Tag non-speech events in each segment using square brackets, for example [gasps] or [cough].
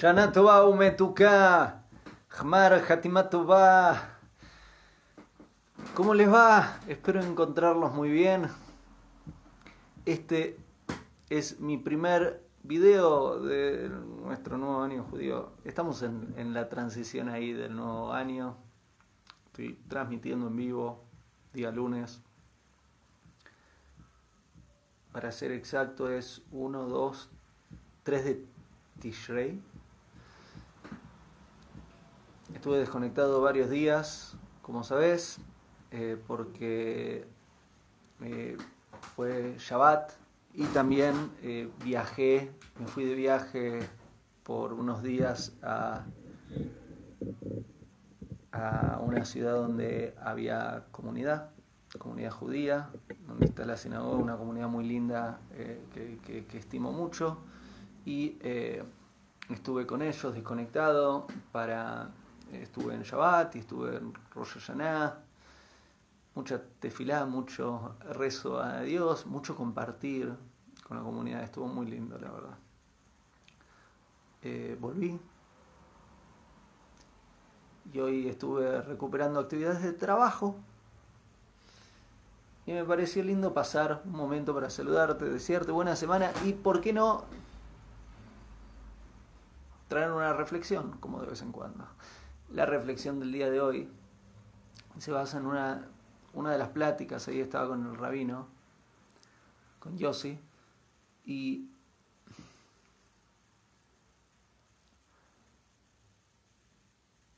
Shana Tova Umetuka, Hmar Hatimatova. ¿Cómo les va? Espero encontrarlos muy bien. Este es mi primer video de nuestro nuevo año judío. Estamos en, en la transición ahí del nuevo año. Estoy transmitiendo en vivo día lunes. Para ser exacto es 1, 2, 3 de Tishrei. Estuve desconectado varios días, como sabes, eh, porque eh, fue Shabbat y también eh, viajé, me fui de viaje por unos días a, a una ciudad donde había comunidad, comunidad judía, donde está la sinagoga, una comunidad muy linda que, estimo mucho. Y estuve con ellos desconectado para estuve en Shabbat y estuve en Rosh Hashanah. Mucha tefilá, mucho rezo a Dios, mucho compartir con la comunidad, estuvo muy lindo la verdad. Eh, volví. Y hoy estuve recuperando actividades de trabajo. Y me pareció lindo pasar un momento para saludarte, desearte buena semana y por qué no traer una reflexión, como de vez en cuando. La reflexión del día de hoy se basa en una, una de las pláticas, ahí estaba con el rabino, con Yossi, y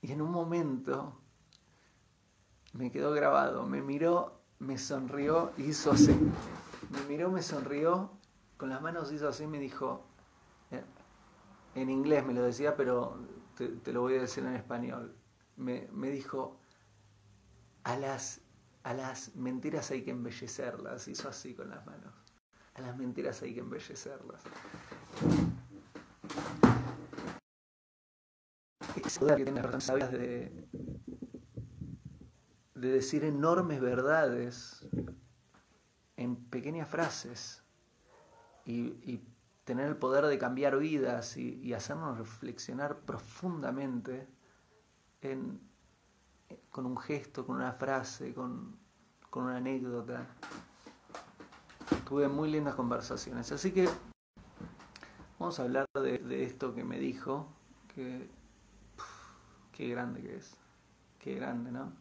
y en un momento me quedó grabado, me miró, me sonrió y hizo así. Me miró, me sonrió, con las manos hizo así me dijo, en inglés me lo decía, pero te, lo voy a decir en español. Me, dijo, a las, a las mentiras hay que embellecerlas. Hizo así con las manos. A las mentiras hay que embellecerlas. Es poder que de, de decir enormes verdades en pequeñas frases y tener el poder de cambiar vidas y, hacernos reflexionar profundamente con un gesto, con una frase, con, una anécdota. Tuve muy lindas conversaciones. Así que vamos a hablar de, esto que me dijo, que qué grande que es, qué grande, ¿no?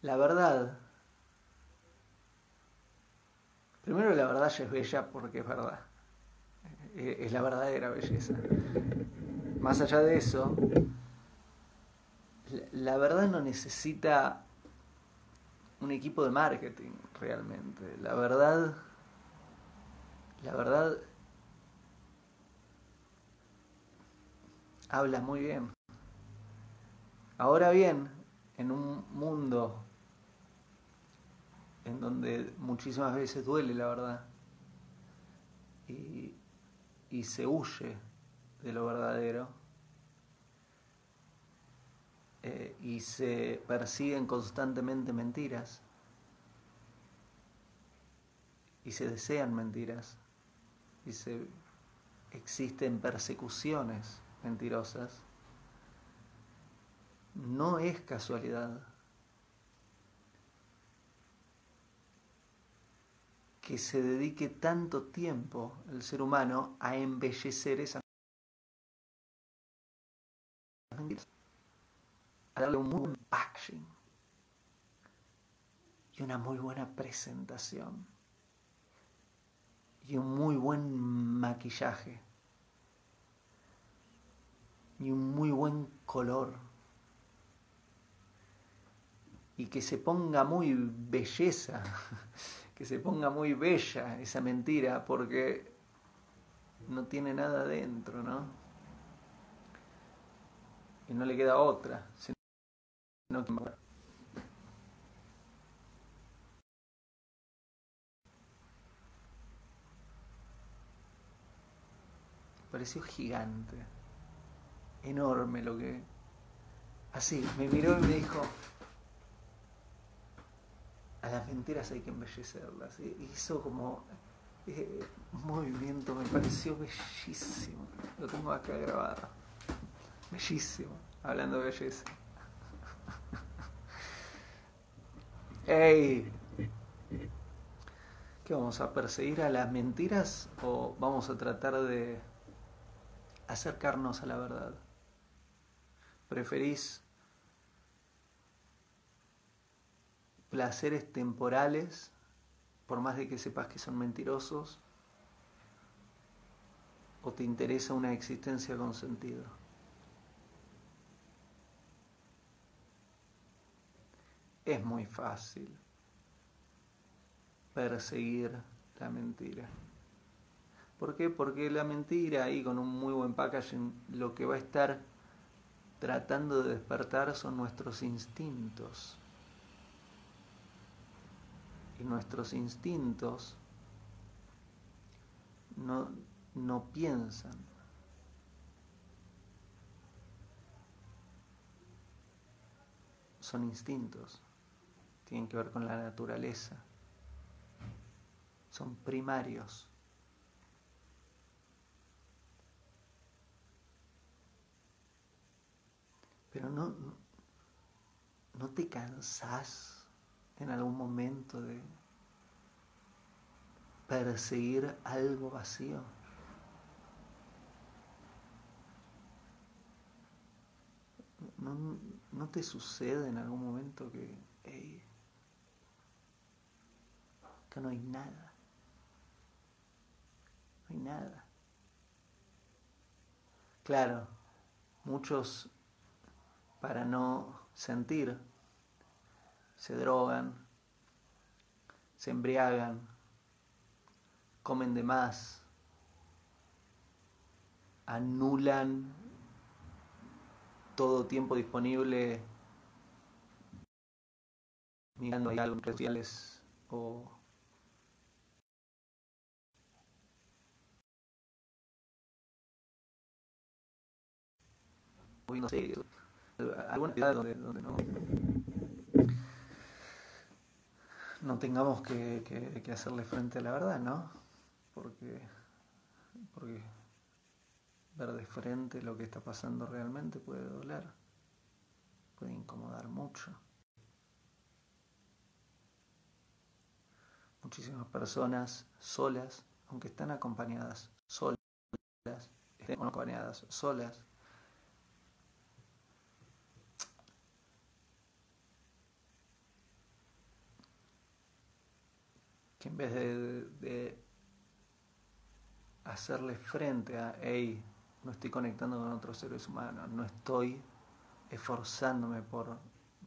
La verdad Primero la verdad ya es bella porque es verdad. Eh, es la verdadera belleza. Más allá de eso, la verdad no necesita un equipo de marketing realmente. La verdad, la verdad habla muy bien. Ahora bien, en un mundo en donde muchísimas veces duele la verdad. Y, se huye de lo verdadero. Eh, y se persiguen constantemente mentiras. Y se desean mentiras. Y se existen persecuciones mentirosas. No es casualidad que se dedique tanto tiempo el ser humano a embellecer esa a darle un muy buen packaging y una muy buena presentación y un muy buen maquillaje y un muy buen color. Y que se ponga muy belleza [laughs] que se ponga muy bella esa mentira porque no tiene nada dentro, ¿no? Y no le queda otra. Sino que... Pareció gigante, enorme lo que... Así, me miró y me dijo, a las mentiras hay que embellecerlas. Hizo como eh, movimiento me pareció bellísimo. Lo tengo acá grabado. Bellísimo. Hablando de belleza. [laughs] ¡Ey! ¿Qué vamos a perseguir a las mentiras o vamos a tratar de acercarnos a la verdad? ¿Preferís placeres temporales, por más de que sepas que son mentirosos? ¿O te interesa una existencia con sentido? Es muy fácil perseguir la mentira. ¿Por qué? Porque la mentira ahí con un muy buen packaging lo que va a estar tratando de despertar son nuestros instintos. Nuestros instintos no, no piensan. Son instintos. Tienen que ver con la naturaleza. Son primarios. Pero no, no te cansás en algún momento de perseguir algo vacío. ¿No, no te sucede en algún momento que, que no hay nada? No hay nada. Claro, muchos para no sentir se drogan, se embriagan, comen de más, anulan todo tiempo disponible mirando algo en sociales o no sé, alguna actividad donde, donde no no tengamos que, que, hacerle frente a la verdad, ¿no? Porque, porque ver de frente lo que está pasando realmente puede doler, puede incomodar mucho. Muchísimas personas solas, aunque están acompañadas solas, estén acompañadas solas, que en vez de, hacerle frente a, hey, no estoy conectando con otros seres humanos, no estoy esforzándome por,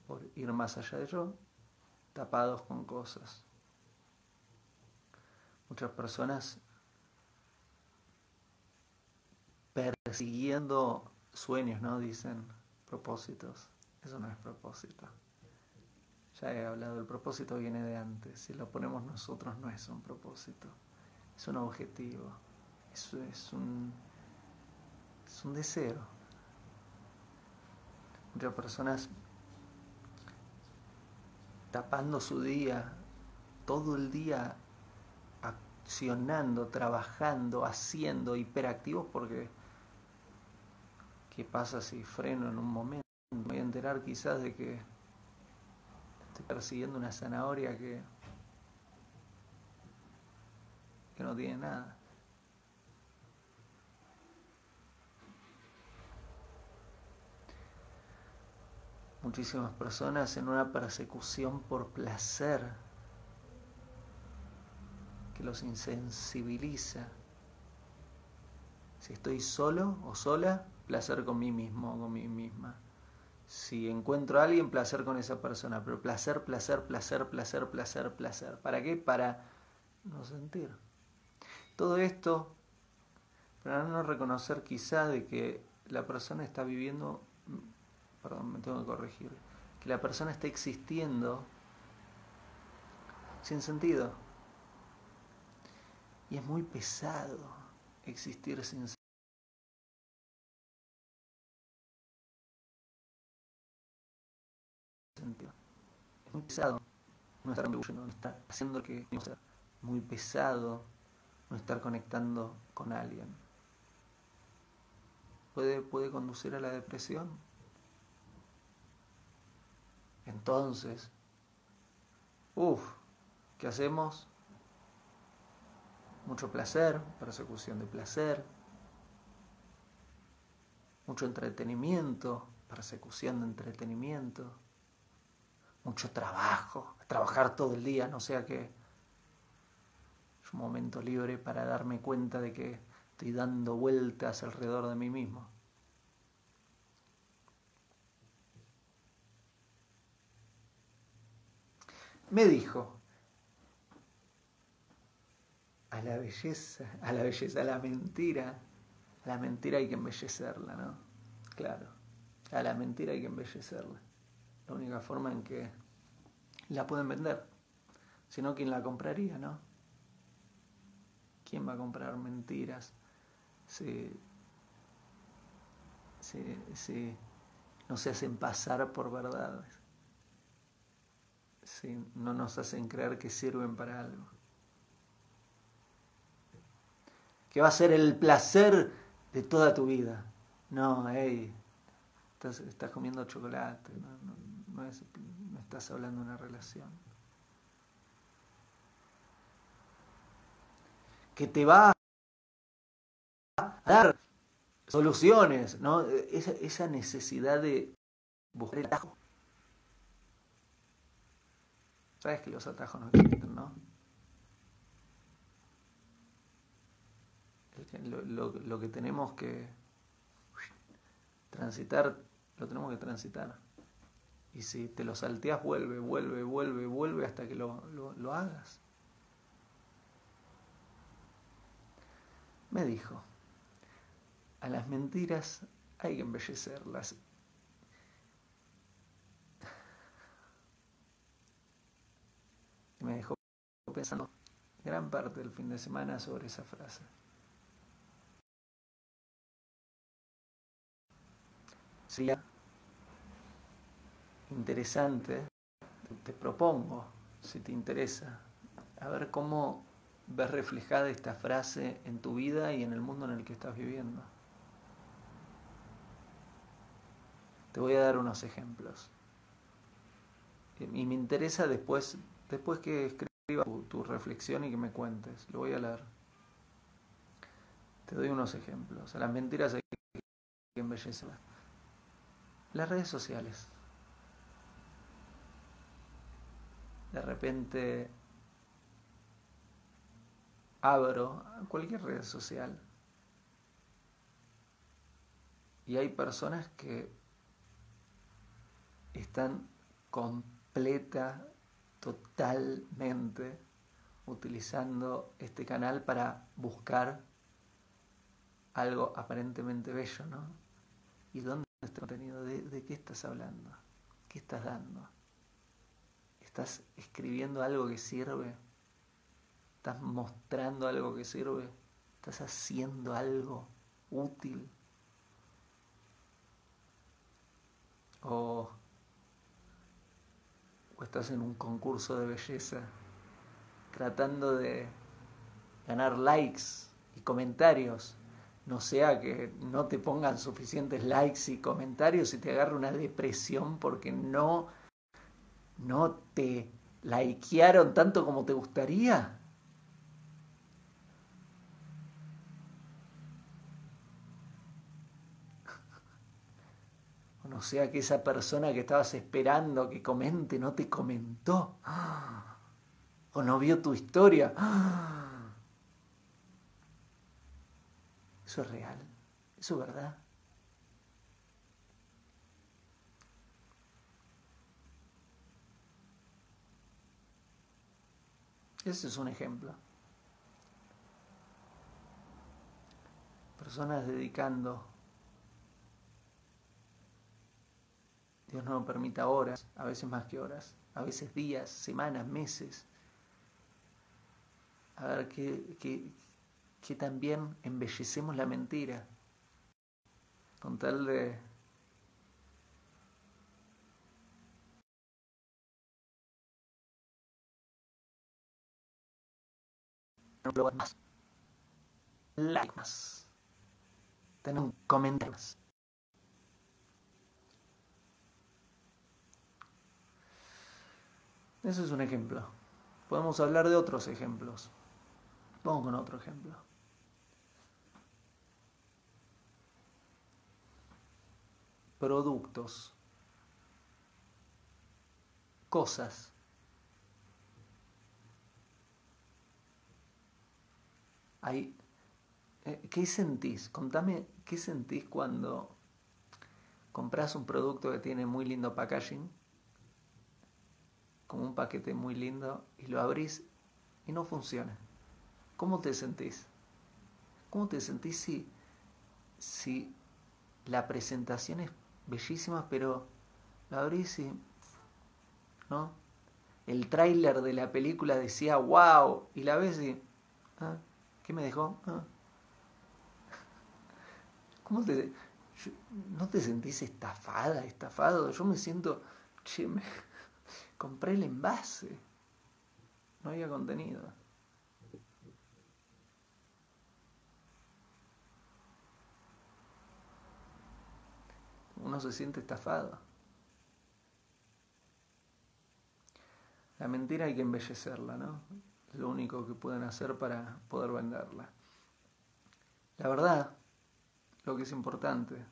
por ir más allá de yo, tapados con cosas. Muchas personas persiguiendo sueños, ¿no? Dicen propósitos. Eso no es propósito. Ya he hablado, el propósito viene de antes. Si lo ponemos nosotros no es un propósito, es un objetivo, es, es, un, es un deseo. Muchas personas tapando su día, todo el día accionando, trabajando, haciendo, hiperactivos porque ¿qué pasa si freno en un momento? Me voy a enterar quizás de que Estoy persiguiendo una zanahoria que, que no tiene nada. Muchísimas personas en una persecución por placer que los insensibiliza. Si estoy solo o sola, placer con mí mismo o con mí misma. Si encuentro a alguien, placer con esa persona, pero placer, placer, placer, placer, placer, placer. ¿Para qué? Para no sentir. Todo esto para no reconocer quizá de que la persona está viviendo, perdón, me tengo que corregir, que la persona está existiendo sin sentido. Y es muy pesado existir sin sentido. Es muy pesado no estar haciendo que. Muy pesado no estar conectando con alguien. Puede, puede conducir a la depresión. Entonces, uff, ¿qué hacemos? Mucho placer, persecución de placer, mucho entretenimiento, persecución de entretenimiento, mucho trabajo, trabajar todo el día, no sea que es un momento libre para darme cuenta de que estoy dando vueltas alrededor de mí mismo. Me dijo, a la belleza, a la belleza, a la mentira, a la mentira hay que embellecerla, ¿no? Claro, a la mentira hay que embellecerla. La única forma en que la pueden vender. Si no, ¿quién la compraría, no? ¿Quién va a comprar mentiras si, si, no se hacen pasar por verdades? Si no nos hacen creer que sirven para algo. Que va a ser el placer de toda tu vida. No, hey, estás, estás comiendo chocolate, no, no, no estás hablando de una relación. que te va a dar soluciones, ¿no? Esa, esa necesidad de buscar el atajo. Sabes que los atajos no existen, ¿no? Lo, lo, lo, que tenemos que transitar, lo tenemos que transitar. Y si te lo salteas, vuelve, vuelve, vuelve, vuelve hasta que lo, lo hagas. me dijo, a las mentiras hay que embellecerlas. Y me dejó pensando gran parte del fin de semana sobre esa frase. Sería interesante, te propongo, si te interesa, a ver cómo ves reflejada esta frase en tu vida y en el mundo en el que estás viviendo. Te voy a dar unos ejemplos. Y me interesa después, después que escriba tu, reflexión y que me cuentes. Lo voy a leer. Te doy unos ejemplos. A las mentiras hay que embellecerlas. Las redes sociales. De repente abro cualquier red social y hay personas que están completa, totalmente utilizando este canal para buscar algo aparentemente bello, ¿no? ¿Y dónde está este contenido? ¿De, ¿De, qué estás hablando? ¿Qué estás dando? ¿Estás escribiendo algo que sirve? estás mostrando algo que sirve, estás haciendo algo útil. O, estás en un concurso de belleza tratando de ganar likes y comentarios. No sea que no te pongan suficientes likes y comentarios y te agarre una depresión porque no, no te likearon tanto como te gustaría. [laughs] O sea que esa persona que estabas esperando que comente no te comentó. [gasps] O no vio tu historia. [gasps] Eso es real. Eso es verdad. Ese es un ejemplo. Personas dedicando Dios no nos permita horas, a veces más que horas, a veces días, semanas, meses. A ver que, también embellecemos la mentira con tal de más. like más, un comentario más. Eso es un ejemplo. Podemos hablar de otros ejemplos. Vamos con otro ejemplo. Productos. Cosas. Hay, eh, ¿Qué sentís? Contame, ¿qué sentís cuando compras un producto que tiene muy lindo packaging? Como un paquete muy lindo y lo abrís y no funciona. ¿Cómo te sentís? ¿Cómo te sentís si, si la presentación es bellísima, pero la abrís y... ¿No? El tráiler de la película decía wow y la ves y... ¿ah? ¿Qué me dejó? Ah. ¿Cómo te... ¿No te sentís estafada, estafado? Yo me siento... Che, me... [laughs] compré el envase. No había contenido. uno se siente estafado. La mentira hay que embellecerla, ¿no? Es lo único que pueden hacer para poder venderla. La verdad, lo que es importante,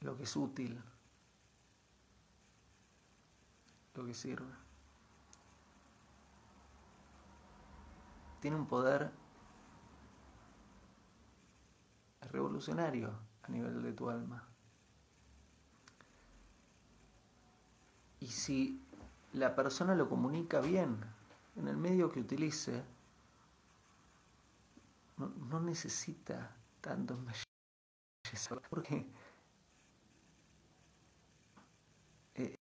lo que es útil, lo que sirve, tiene un poder revolucionario nivel de tu alma. Y si la persona lo comunica bien en el medio que utilice, no, necesita tanto porque eh,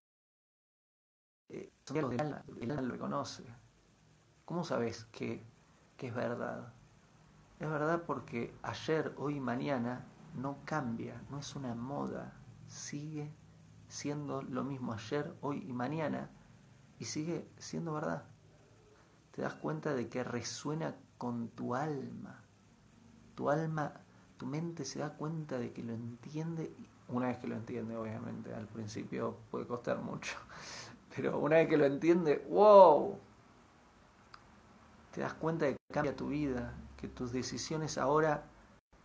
eh, el, alma, lo reconoce. ¿Cómo sabes que, que es verdad? Es verdad porque ayer, hoy y mañana no cambia, no es una moda, sigue siendo lo mismo ayer, hoy y mañana, y sigue siendo verdad. Te das cuenta de que resuena con tu alma. Tu alma, tu mente se da cuenta de que lo entiende, una vez que lo entiende, obviamente, al principio puede costar mucho, [laughs] pero una vez que lo entiende, wow, te das cuenta de que cambia tu vida, que tus decisiones ahora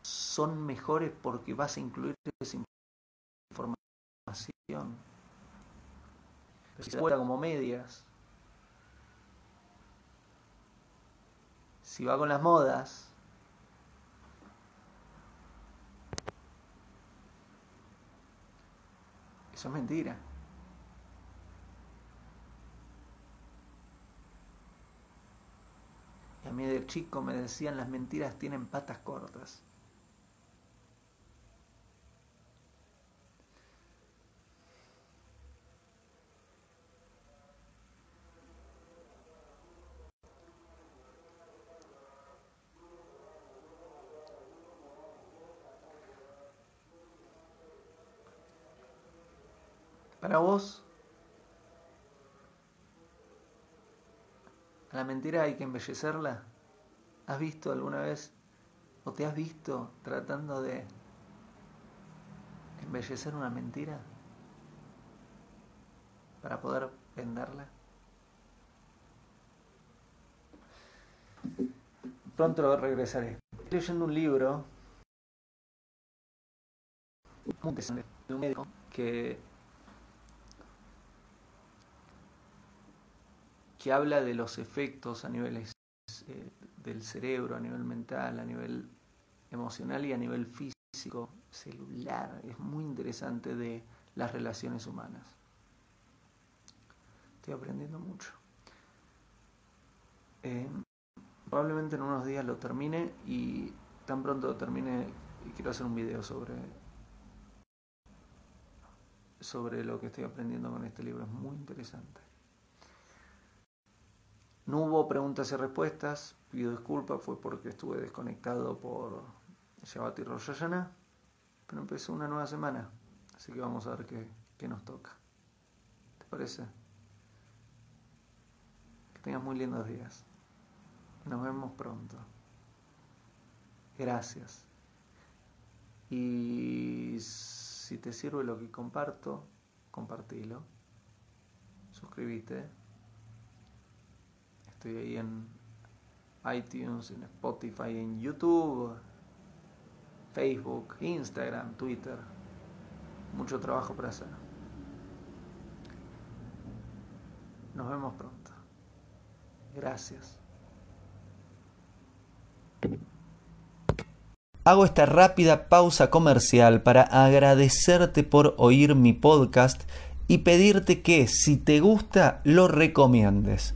son mejores porque vas a incluir esa información. Si se como medias, si va con las modas, eso es mentira. Y a mí de chico me decían las mentiras tienen patas cortas. Para vos, a la mentira hay que embellecerla. ¿Has visto alguna vez o te has visto tratando de embellecer una mentira para poder venderla? Pronto regresaré. Estoy leyendo un libro de un médico que que habla de los efectos a nivel eh, del cerebro, a nivel mental, a nivel emocional y a nivel físico, celular. Es muy interesante de las relaciones humanas. Estoy aprendiendo mucho. Eh, probablemente en unos días lo termine y tan pronto lo termine y quiero hacer un video sobre sobre lo que estoy aprendiendo con este libro. Es muy interesante. No hubo preguntas y respuestas, pido disculpas, fue porque estuve desconectado por Shabbat y Rosh pero empezó una nueva semana, así que vamos a ver qué, qué nos toca. ¿Te parece? Que tengas muy lindos días. Nos vemos pronto. Gracias. Y si te sirve lo que comparto, compartilo. Suscríbete. Estoy ahí en iTunes, en Spotify, en YouTube, Facebook, Instagram, Twitter. Mucho trabajo para hacer. Nos vemos pronto. Gracias. Hago esta rápida pausa comercial para agradecerte por oír mi podcast y pedirte que si te gusta lo recomiendes.